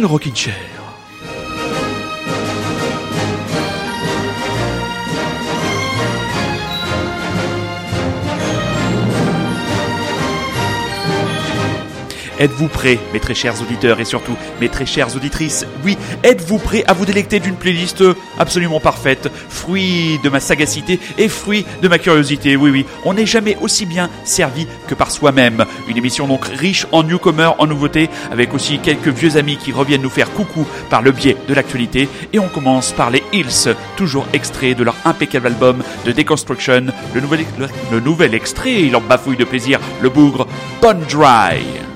Le Rockin' Chair. Êtes-vous prêts, mes très chers auditeurs et surtout mes très chères auditrices Oui, êtes-vous prêts à vous délecter d'une playlist absolument parfaite, fruit de ma sagacité et fruit de ma curiosité Oui, oui, on n'est jamais aussi bien servi que par soi-même. Une émission donc riche en newcomers, en nouveautés, avec aussi quelques vieux amis qui reviennent nous faire coucou par le biais de l'actualité. Et on commence par les Hills, toujours extrait de leur impeccable album de Deconstruction. Le nouvel, extrait, il en bafouille de plaisir, le bougre Bone Dry.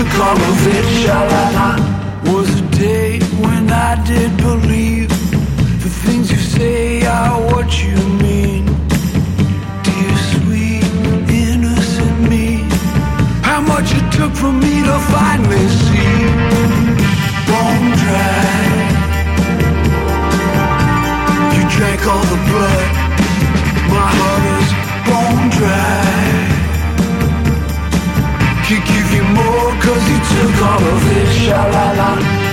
It. Sha-la-la. Was a day when I did believe the things you say are what you mean. Dear sweet innocent me, how much it took for me to finally see. Bone dry. You drank all the blood. My heart is bone dry. More Cause you took all of this, sha la la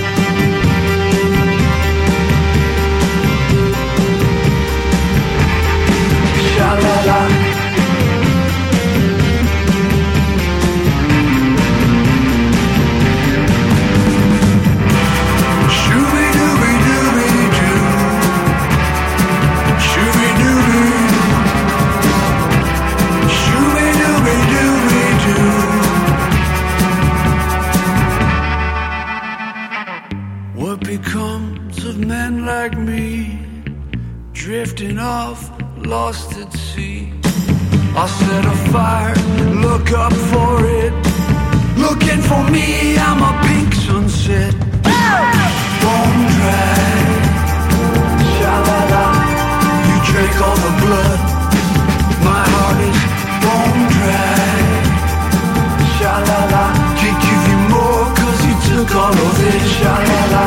drifting lost at sea? I'll set a fire, look up for it. Looking for me, I'm a pink sunset. Bone dry. Sha-la-la. You drank all the blood. My heart is bone dry. Sha-la-la. Can't give you more cause you took all of it. Sha-la-la.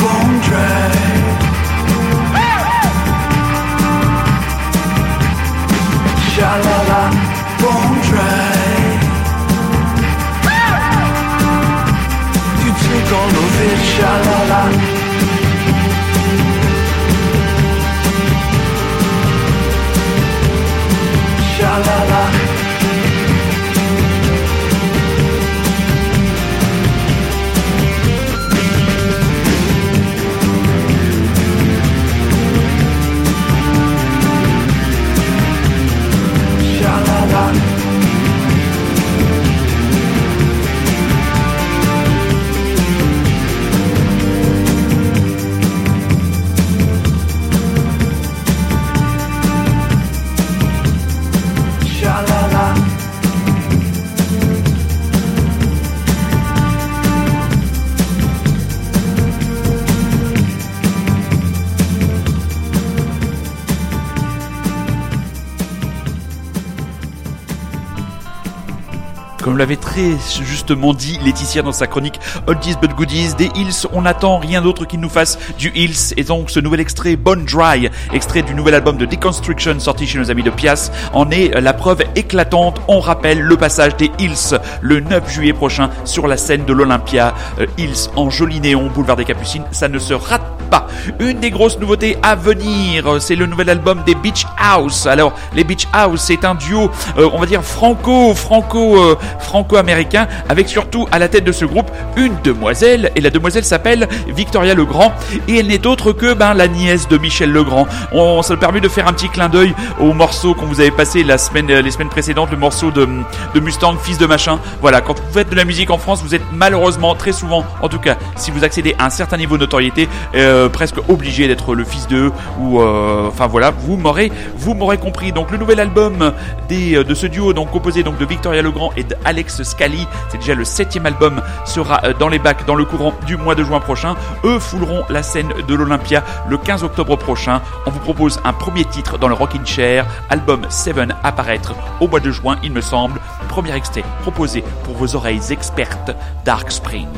Bone dry. Sha-la-la. Bone dry. You took all of it. Sha-la-la. Très justement dit Laetitia dans sa chronique Oldies but Goodies, des Hills, on n'attend rien d'autre qu'ils nous fassent du Hills. Et donc ce nouvel extrait Bone Dry, extrait du nouvel album de Deconstruction sorti chez nos amis de Pias, en est la preuve éclatante. On rappelle le passage des Hills le 9 juillet prochain sur la scène de l'Olympia. Euh, Hills en joli néon, boulevard des Capucines, ça ne se rate pas. Une des grosses nouveautés à venir, c'est le nouvel album des Beach House. Alors les Beach House, c'est un duo, euh, on va dire franco, franco. euh, avec surtout à la tête de ce groupe une demoiselle, et la demoiselle s'appelle Victoria Legrand, et elle n'est autre que ben, la nièce de Michel Legrand. On, ça me permet de faire un petit clin d'œil au morceau qu'on vous avait passé la semaine, les semaines précédentes, le morceau de, de Mustang, fils de machin. Voilà, quand vous faites de la musique en France, vous êtes malheureusement très souvent, en tout cas, si vous accédez à un certain niveau de notoriété, euh, presque obligé d'être le fils d'eux, ou euh, enfin voilà, vous m'aurez, vous m'aurez compris. Donc le nouvel album euh, de ce duo, donc composé de Victoria Legrand et d'Alex Scali, c'est déjà le septième album, sera dans les bacs dans le courant du mois de juin prochain. Eux fouleront la scène de l'Olympia le 15 octobre prochain. On vous propose un premier titre dans le Rockin' Chair, album 7 apparaître au mois de juin, il me semble. Premier extrait proposé pour vos oreilles expertes, Dark Spring.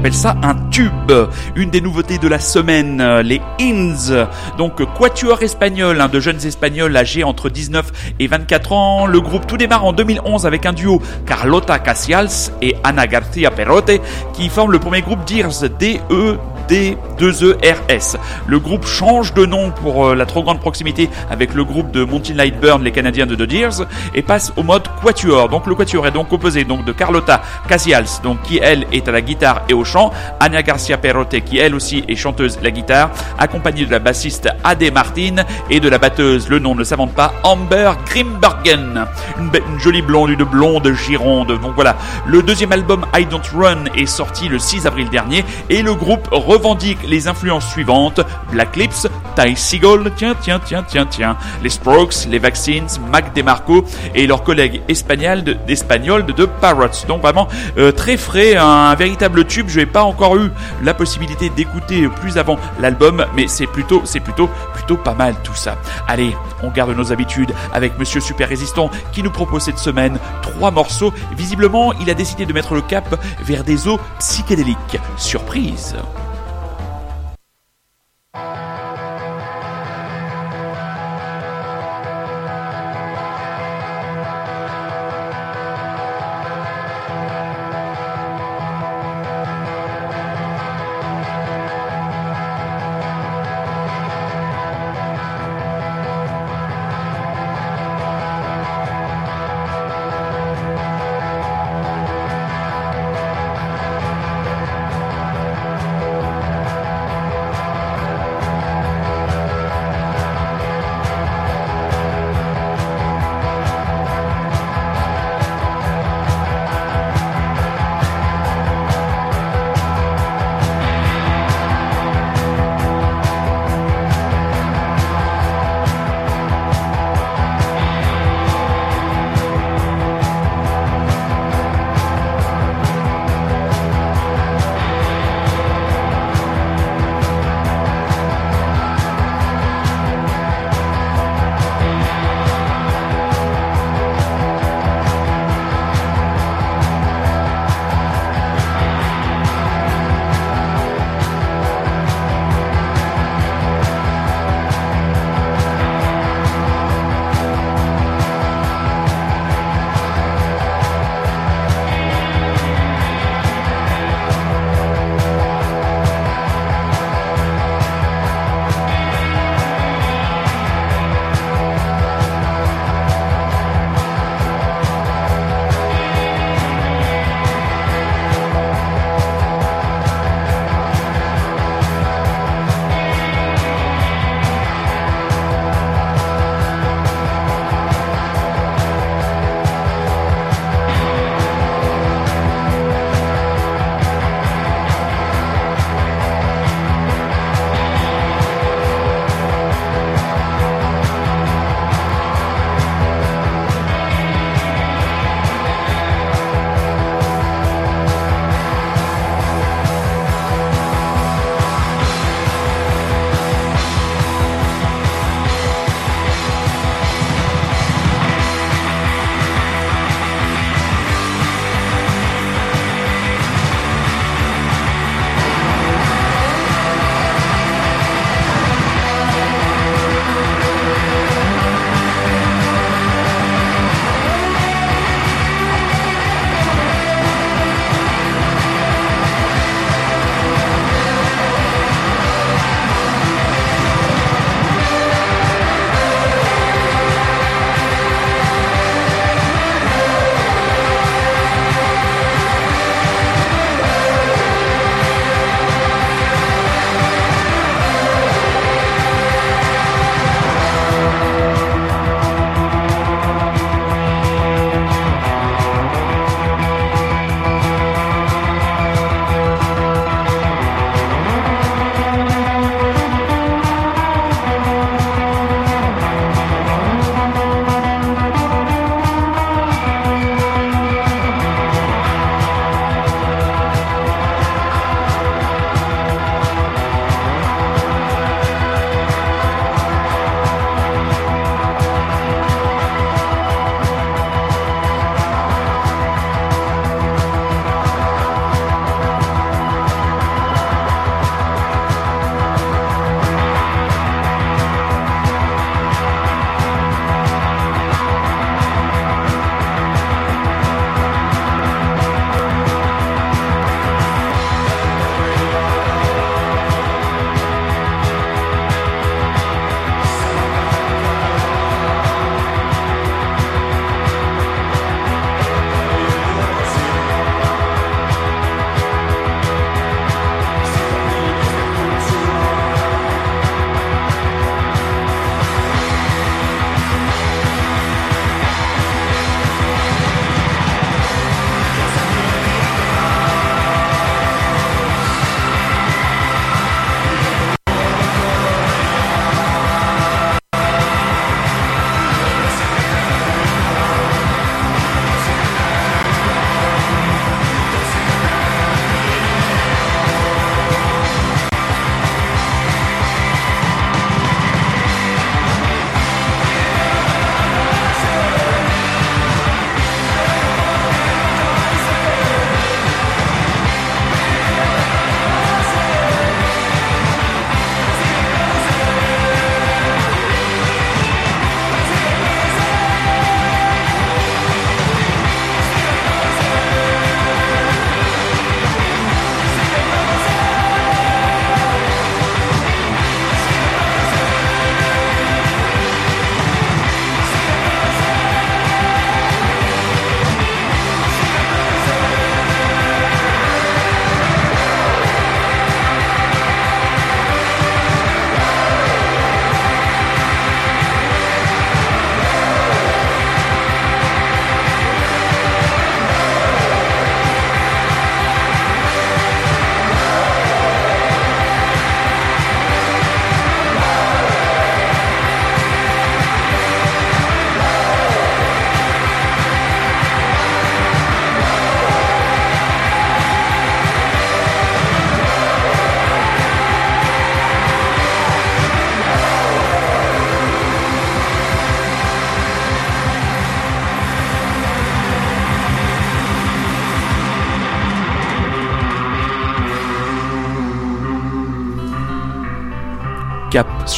J'appelle ça un tube. Une des nouveautés de la semaine, les Ins, donc quatuor espagnol, hein, de jeunes espagnols âgés entre 19 et 24 ans. Le groupe tout démarre en 2011 avec un duo Carlota Casials et Ana García Perrote qui forment le premier groupe DEERS, D-E D2ERS. Le groupe change de nom pour euh, la trop grande proximité avec le groupe de Monty Lightburn, les Canadiens de The Deers, et passe au mode Quatuor. Donc le Quatuor est donc composé donc de Carlotta Casials, donc qui elle est à la guitare et au chant, Anya Garcia Perrote qui elle aussi est chanteuse la guitare, accompagnée de la bassiste Ade Martin et de la batteuse, le nom ne s'invente pas, Amber Grimbergen, une, une, jolie blonde, une blonde gironde. Donc voilà, le deuxième album I Don't Run est sorti le 6 avril dernier et le groupe revendique les influences suivantes Black Lips, Ty Seagull, tiens, tiens, tiens, tiens, tiens, les Strokes, les Vaccines, Mac DeMarco et leurs collègues espagnols de, Parrots. Donc vraiment euh, très frais, un, véritable tube. Je n'ai pas encore eu la possibilité d'écouter plus avant l'album, mais c'est plutôt, c'est plutôt, plutôt pas mal tout ça. Allez, on garde nos habitudes avec Monsieur Super Résistant qui nous propose cette semaine trois morceaux. Visiblement, il a décidé de mettre le cap vers des eaux psychédéliques. Surprise.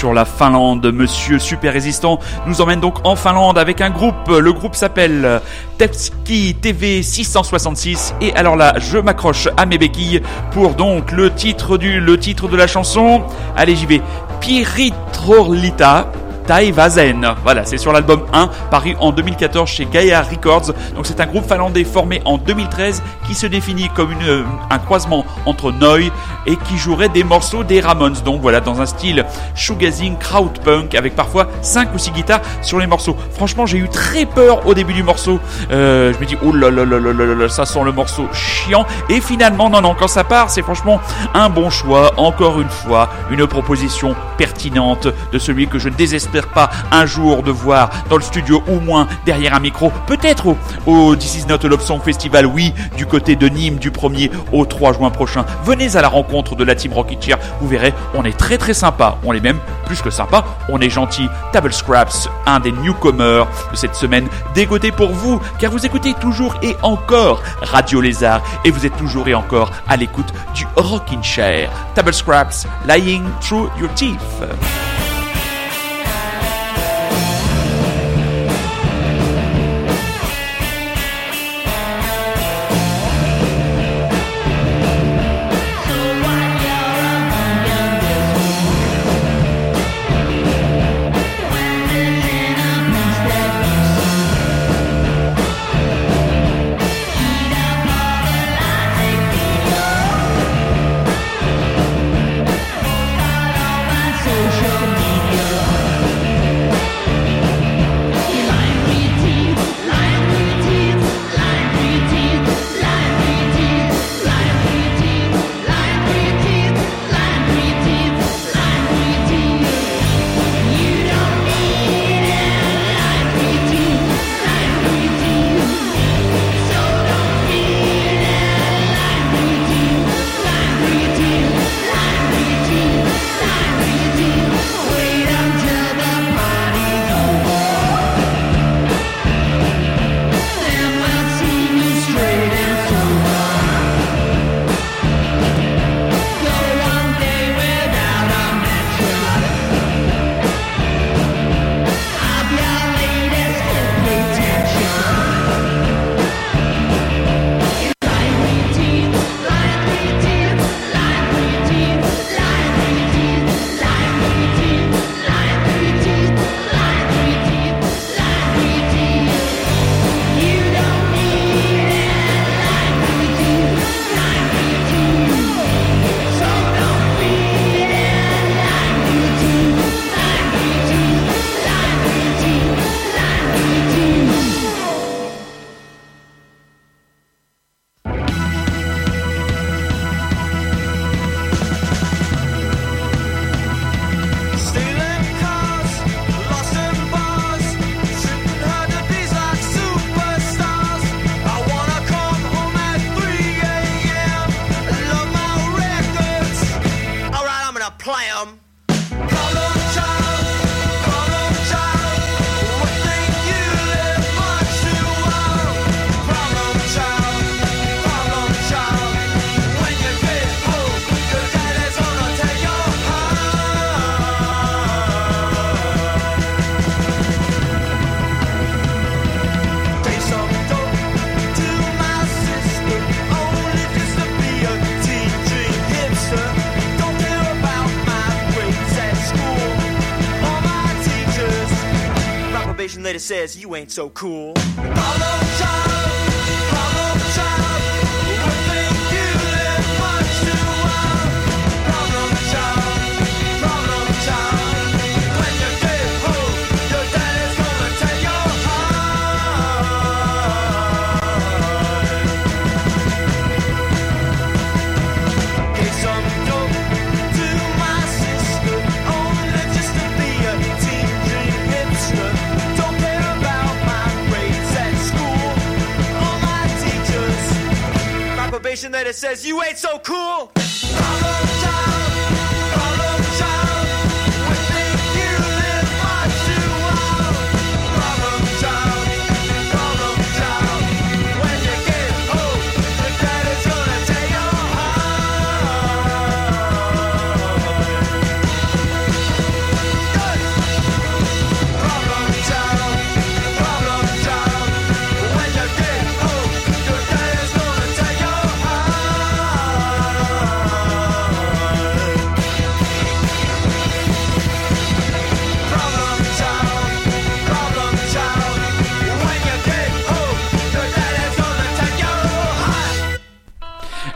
Sur la Finlande. Monsieur Super Résistant nous emmène donc en Finlande avec un groupe. Le groupe s'appelle Tepski TV 666. Et alors là, je m'accroche à mes béquilles pour donc le titre du, le titre de la chanson. Allez, j'y vais. Piritrolita Taivazen. Voilà, c'est sur l'album 1, paru en 2014 chez Gaia Records. Donc c'est un groupe finlandais formé en 2013 qui se définit comme une, un croisement entre Noi et qui jouerait des morceaux des Ramones. Donc voilà, dans un style shoegazing, crowdpunk, avec parfois 5 ou 6 guitares sur les morceaux. Franchement, j'ai eu très peur au début du morceau. Euh, je me dis, oh là là là là là là, ça sent le morceau chiant. Et finalement, non, non, quand ça part, c'est franchement un bon choix. Encore une fois, une proposition pertinente de celui que je désespère pas un jour de voir dans le studio ou moins derrière un micro, peut-être au, au This Is Not Love Song Festival, oui, du côté de Nîmes du 1er au 3 juin prochain. Venez à la rencontre de la team Rocky Chair, vous verrez, on est très très sympa, on est même plus que sympa, on est gentil. Table Scraps, un des newcomers de cette semaine, dégoté pour vous, car vous écoutez toujours et encore Radio Lézard, et vous êtes toujours et encore à l'écoute du Rockin' Chair. Table Scraps, Lying Through Your Teeth. Says you ain't so cool. Letter says you ain't so cool.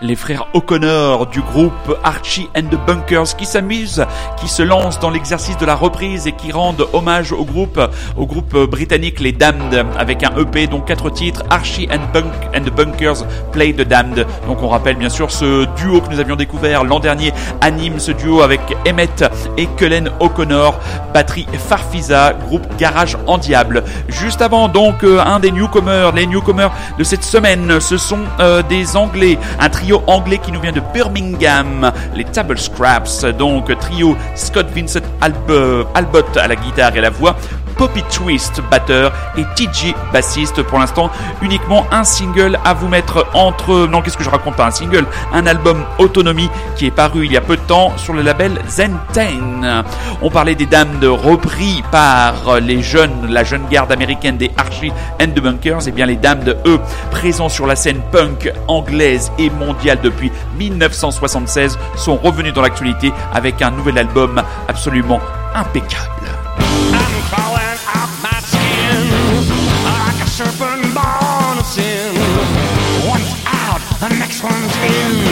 Les frères O'Connor du groupe Archie and the Bunkers qui s'amusent, qui se lancent dans l'exercice de la reprise et qui rendent hommage au groupe, au groupe britannique Les Damned avec un EP dont quatre titres Archie and, Bunk and the Bunkers Play the Damned. Donc on rappelle bien sûr ce duo que nous avions découvert l'an dernier anime ce duo avec Emmett et Cullen O'Connor, batterie Farfisa, groupe Garage en Diable. Juste avant donc euh, un des newcomers, les newcomers de cette semaine, ce sont euh, des Anglais, un trio anglais qui nous vient de Birmingham, les Table Scraps, donc trio Scott Vincent Alb- Albot à la guitare et la voix, Poppy Twist, batteur, et TG, bassiste. Pour l'instant, uniquement un single à vous mettre entre... Non, qu'est-ce que je raconte pas Un single, un album Autonomie qui est paru il y a peu de temps sur le label Zen10. On parlait des dames de repris par les jeunes, la jeune garde américaine des Archie and the Bunkers. Et bien les dames de eux, présents sur la scène punk anglaise et mondiale depuis 1976, sont revenus dans l'actualité avec un nouvel album absolument impeccable. The next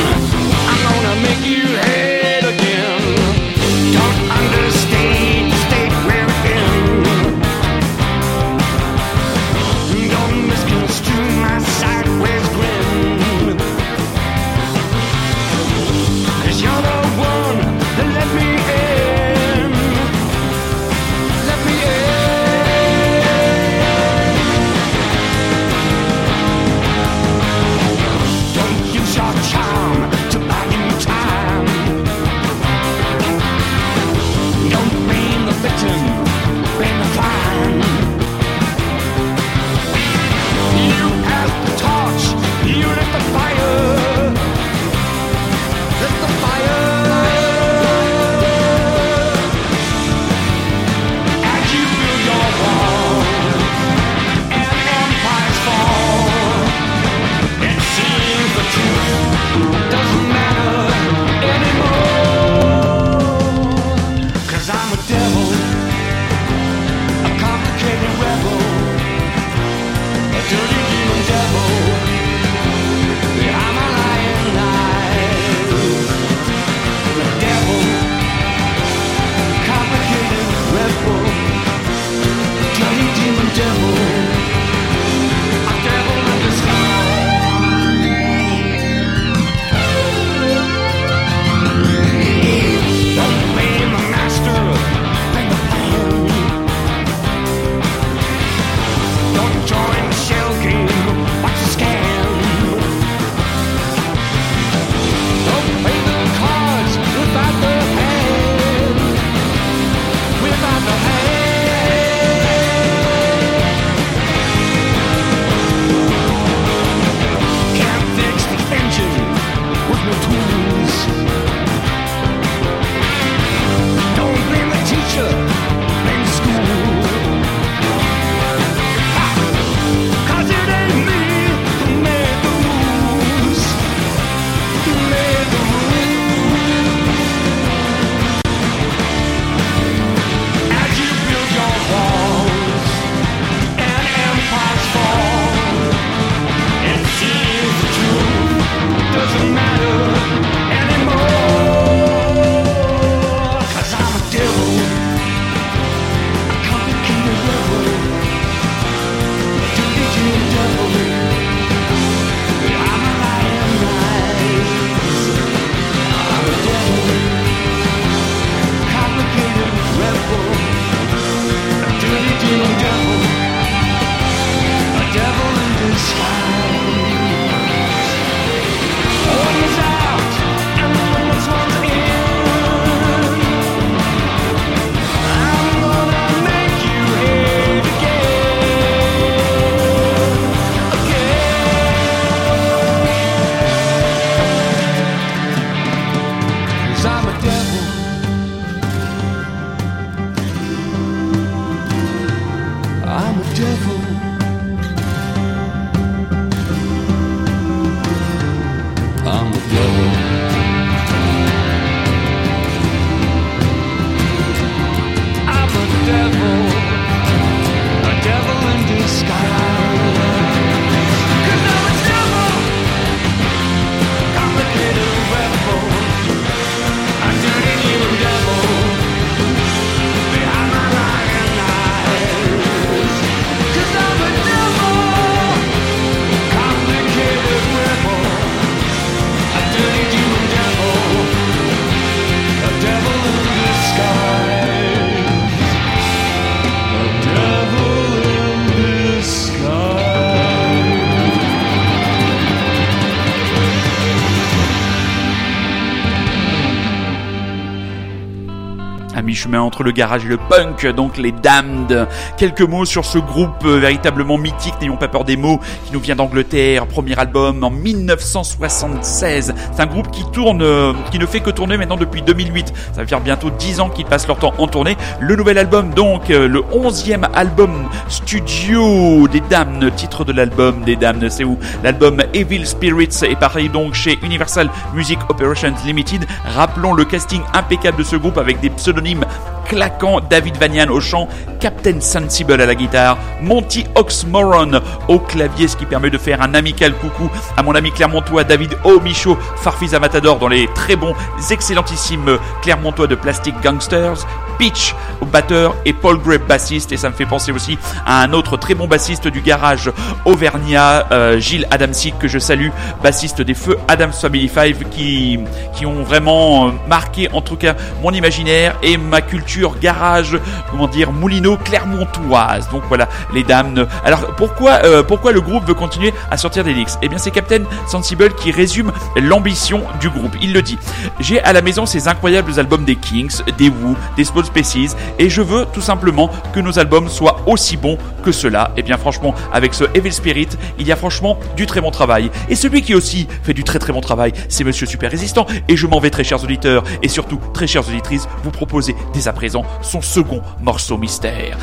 le garage et le punk, donc les Damned. Quelques mots sur ce groupe euh, véritablement mythique, n'ayons pas peur des mots, qui nous vient d'Angleterre, premier album en 1976. C'est un groupe qui tourne, euh, qui ne fait que tourner maintenant depuis 2008. Ça va faire bientôt 10 ans qu'ils passent leur temps en tournée. Le nouvel album, donc, euh, le 11e album studio des Damned, titre de l'album des Damned, c'est où? L'album Evil Spirits est pareil donc chez Universal Music Operations Limited. Rappelons le casting impeccable de ce groupe avec des pseudonymes claquants David Vanian au chant, Captain Sensible à la guitare, Monty Oxmoron au clavier, ce qui permet de faire un amical coucou à mon ami Clermontois David O. Michaud, Farfisa Matador dans les très bons, excellentissimes Clermontois de Plastic Gangsters, Peach au batteur et Paul Gray bassiste et ça me fait penser aussi à un autre très bon bassiste du garage Auvergnat, euh, Gilles Adamsic que je salue, bassiste des Feux Adams Family 5 qui, qui ont vraiment marqué en tout cas mon imaginaire et ma culture garage, comment dire, Moulineau Clermontoise. Donc voilà, les dames. Alors pourquoi, euh, pourquoi le groupe veut continuer à sortir des leaks Eh bien c'est Captain Sensible qui résume l'ambition du groupe. Il le dit. J'ai à la maison ces incroyables albums des Kings, des Who, des Small Species et je veux tout simplement que nos albums soient aussi bons que ceux-là. Et bien franchement, avec ce Evil Spirit, il y a franchement du très bon travail. Et celui qui aussi fait du très très bon travail, c'est Monsieur Super Résistant. Et je m'en vais très chers auditeurs et surtout très chères auditrices, vous proposer dès à son second morceau mystère.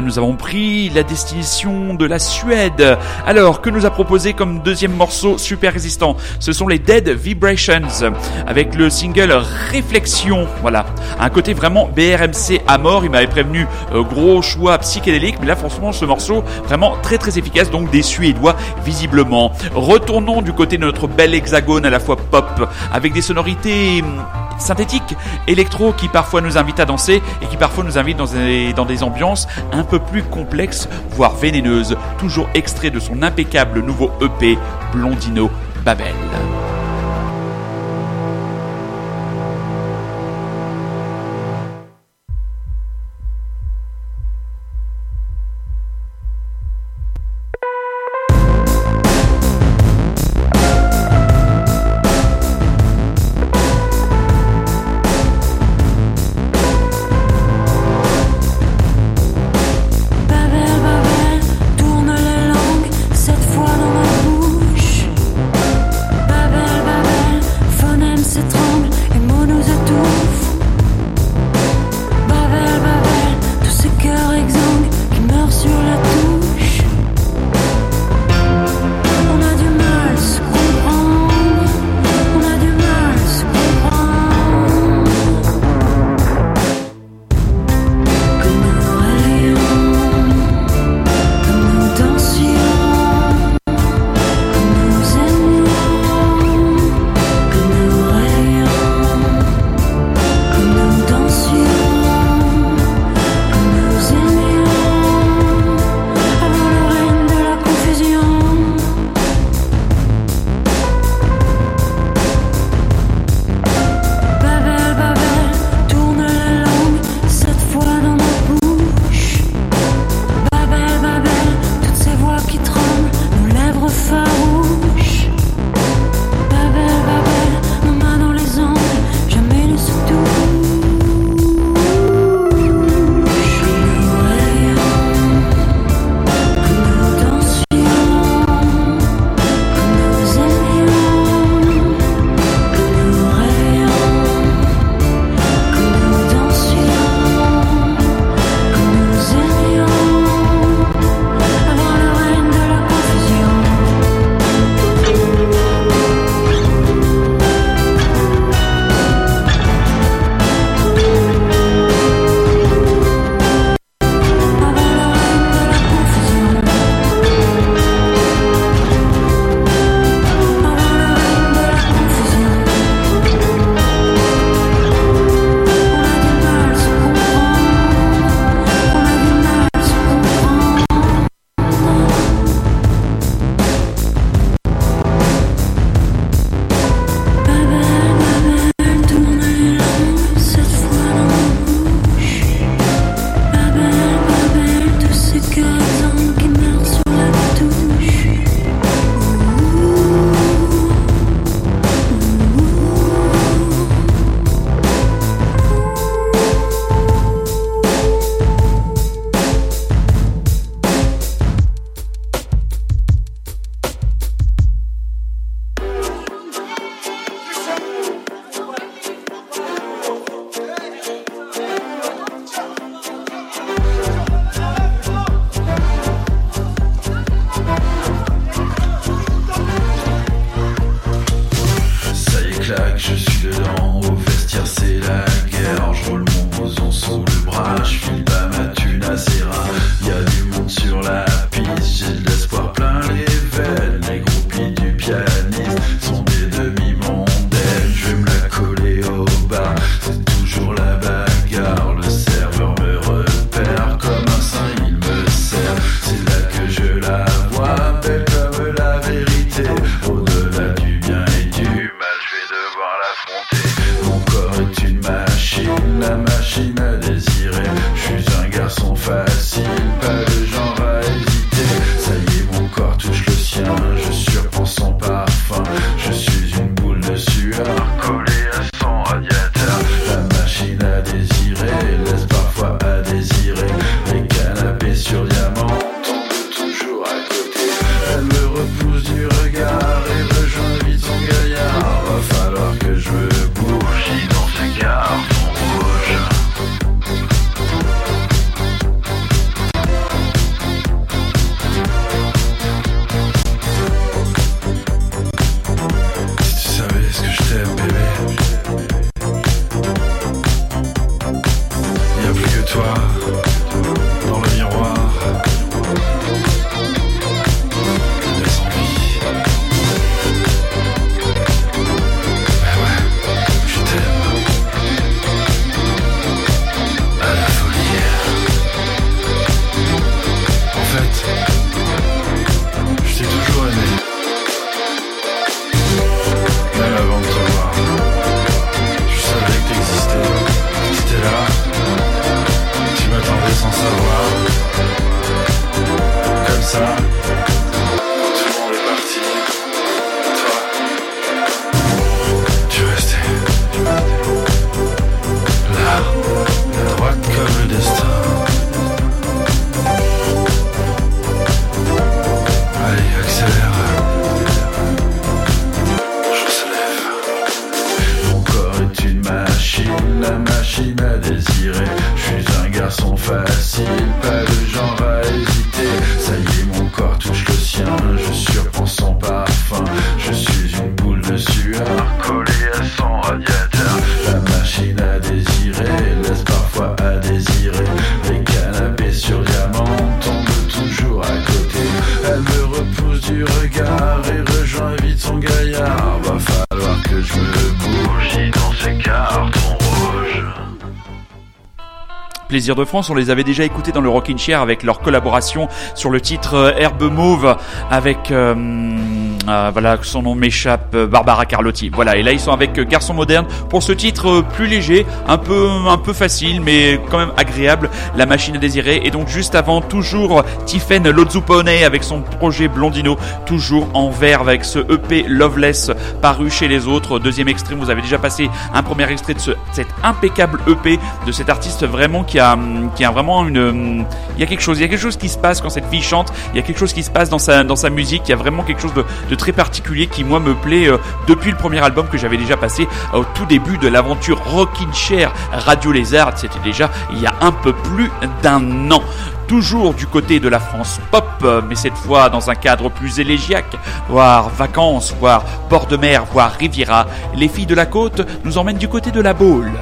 nous avons pris la destination de la Suède. Alors, que nous a proposé comme deuxième morceau super résistant? Ce sont les Dead Vibrations avec le single Réflexion. Voilà, un côté vraiment BRMC à mort. Il m'avait prévenu euh, gros choix psychédélique, mais là franchement ce morceau vraiment très très efficace, donc des Suédois visiblement. Retournons du côté de notre bel hexagone à la fois pop avec des sonorités hum, synthétique, électro qui parfois nous invite à danser et qui parfois nous invite dans des, ambiances un peu plus complexes, voire vénéneuses, toujours extrait de son impeccable nouveau EP Blondino Babel. repousse du Plaisir de France, on les avait déjà écoutés dans le Rockin' Chair avec leur collaboration sur le titre euh, Herbe Mauve avec euh, euh, voilà son nom m'échappe Barbara Carlotti. Voilà et là ils sont avec Garçon moderne pour ce titre plus léger, un peu un peu facile mais quand même agréable, La machine à désirer et donc juste avant toujours Tiffen Lozupone avec son projet Blondino toujours en vert avec ce EP Loveless paru chez les autres. Deuxième extrait, vous avez déjà passé un premier extrait de ce, cet impeccable EP de cet artiste vraiment qui a, qui a vraiment une, il y a quelque chose, il y a quelque chose qui se passe quand cette fille chante, il y a quelque chose qui se passe dans sa, dans sa musique, il y a vraiment quelque chose de, très particulier qui moi me plaît euh, depuis le premier album que j'avais déjà passé au tout début de l'aventure Rockin' Chair Radio Lézard, c'était déjà il y a un peu plus d'un an toujours du côté de la France pop, euh, mais cette fois dans un cadre plus élégiaque, voire vacances, voire bord de mer, voire Riviera. Les filles de la côte nous emmènent du côté de la Baule.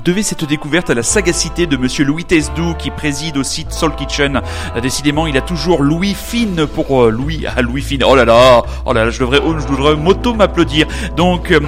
Vous devez cette découverte à la sagacité de monsieur Louis Tesdou qui préside au site Soul Kitchen. Décidément, il a toujours Louis Fine pour euh, Louis. Ah, Louis Fine. Oh là là. Oh là là, je devrais, oh, je devrais moto m'applaudir. Donc, euh,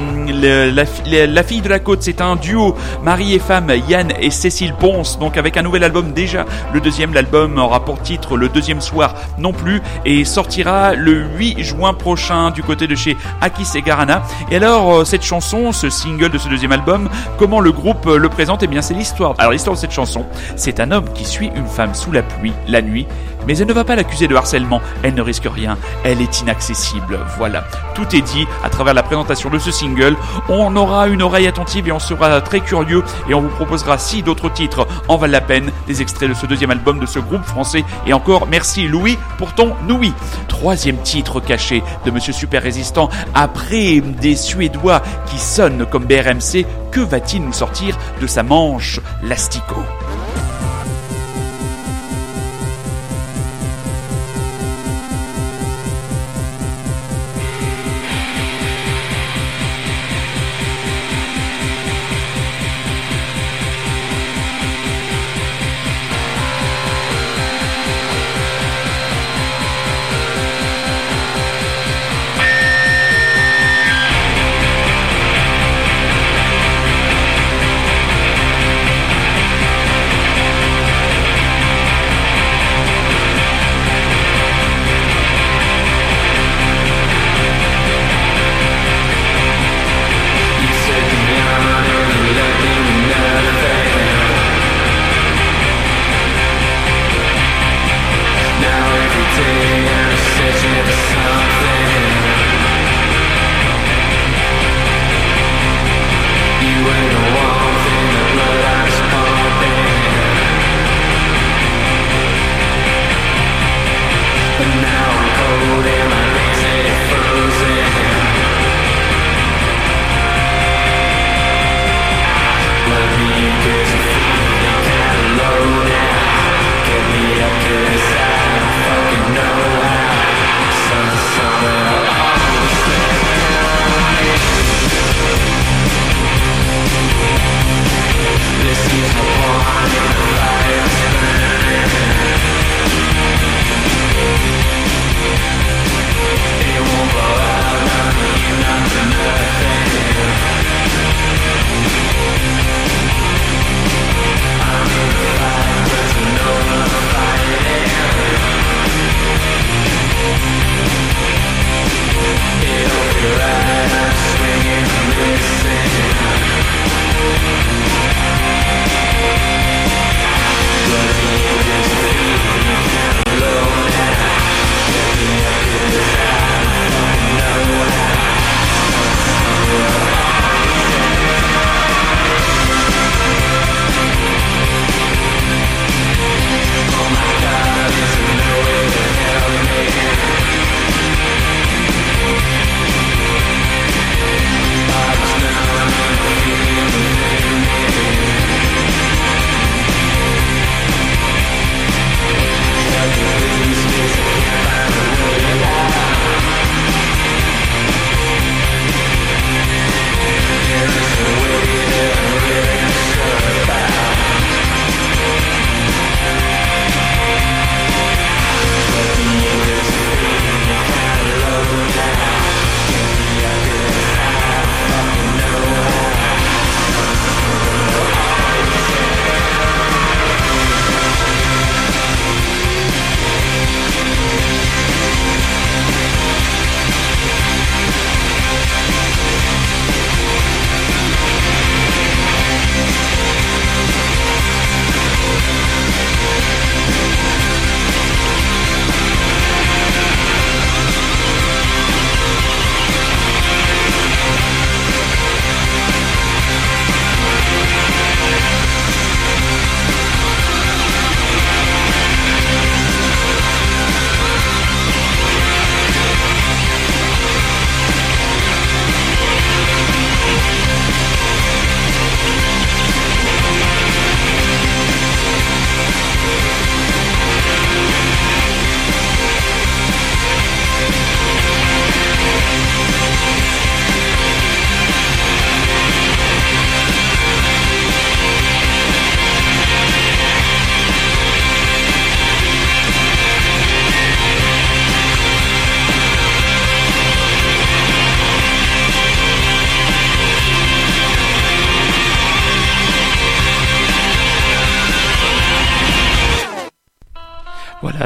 la, fi- la- la fille de la côte, c'est un duo, mari et femme, Yann et Cécile Ponce. Donc, avec un nouvel album déjà. Le deuxième, l'album aura pour titre Le deuxième soir non plus et sortira le 8 juin prochain du côté de chez Akis et Garana. Et alors, euh, cette chanson, ce single de ce deuxième album, comment le groupe le présente Eh bien, c'est l'histoire. Alors, l'histoire de cette chanson, c'est un homme qui suit une femme sous la pluie, la nuit, mais elle ne va pas l'accuser de harcèlement. Elle ne risque rien. Elle est inaccessible. Voilà. Tout est dit à travers la présentation de ce single. On aura une oreille attentive et on sera très curieux et on vous proposera si d'autres titres en valent la peine, des extraits de ce deuxième album de ce groupe français. Et encore, merci Louis pour ton Noui. Troisième titre caché de Monsieur Super Résistant après des Suédois qui sonnent comme BRMC. Que va-t-il nous sortir de sa manche Lastico?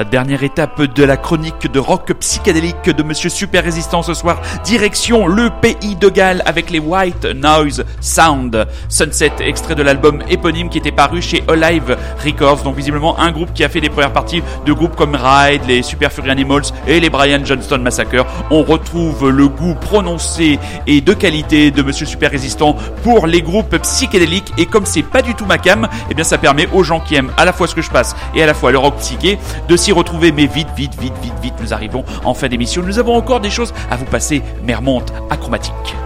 Dernière étape de la chronique de rock psychédélique de Monsieur Super Résistant ce soir. Direction le pays de Galles avec les White Noise Sound. Sunset, extrait de l'album éponyme qui était paru chez Alive Records. Donc visiblement un groupe qui a fait les premières parties de groupes comme Ride, les Super Fury Animals et les Brian Johnston Massacre. On retrouve le goût prononcé et de qualité de Monsieur Super Résistant pour les groupes psychédéliques. Et comme c'est pas du tout ma cam, eh bien ça permet aux gens qui aiment à la fois ce que je passe et à la fois le rock psyché de s'y retrouver. Mais vite, vite, vite, vite, vite, nous arrivons en fin d'émission. Nous avons encore des choses à vous passer. Mermonte achromatique.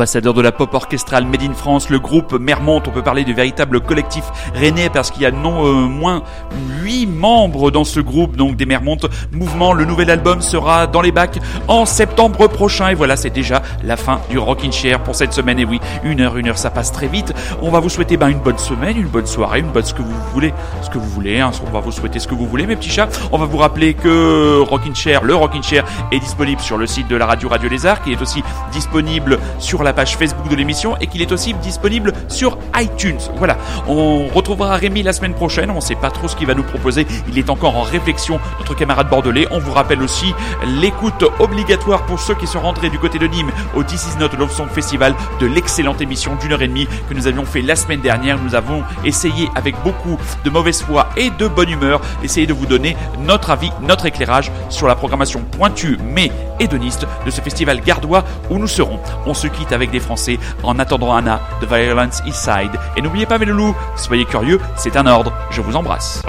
Ambassadeur de la pop orchestrale Made in France, le groupe Mermont, on peut parler de véritable collectif rennais parce qu'il y a non euh, moins 8 membres dans ce groupe, donc des Mermont Mouvement. Le nouvel album sera dans les bacs en septembre prochain. Et voilà, c'est déjà la fin du Rockin' Chair pour cette semaine. Et oui, une heure, une heure, ça passe très vite. On va vous souhaiter ben, une bonne semaine, une bonne soirée, une bonne ce que vous voulez, ce que vous voulez. hein. On va vous souhaiter ce que vous voulez, mes petits chats. On va vous rappeler que Rockin' Chair, le Rockin' Chair est disponible sur le site de la radio Radio Lézard, qui est aussi disponible sur la la page Facebook de l'émission et qu'il est aussi disponible sur iTunes. Voilà, on retrouvera Rémi la semaine prochaine, on ne sait pas trop ce qu'il va nous proposer, il est encore en réflexion, notre camarade bordelais. On vous rappelle aussi l'écoute obligatoire pour ceux qui sont rentrés du côté de Nîmes au This Is Not Love Song Festival de l'excellente émission d'une heure et demie que nous avions fait la semaine dernière. Nous avons essayé avec beaucoup de mauvaise foi et de bonne humeur d'essayer de vous donner notre avis, notre éclairage sur la programmation pointue mais hédoniste de ce festival gardois où nous serons. On se quitte avec des Français en attendant Anna de Violence East Side. Et n'oubliez pas mes loulous, soyez curieux, c'est un ordre. Je vous embrasse.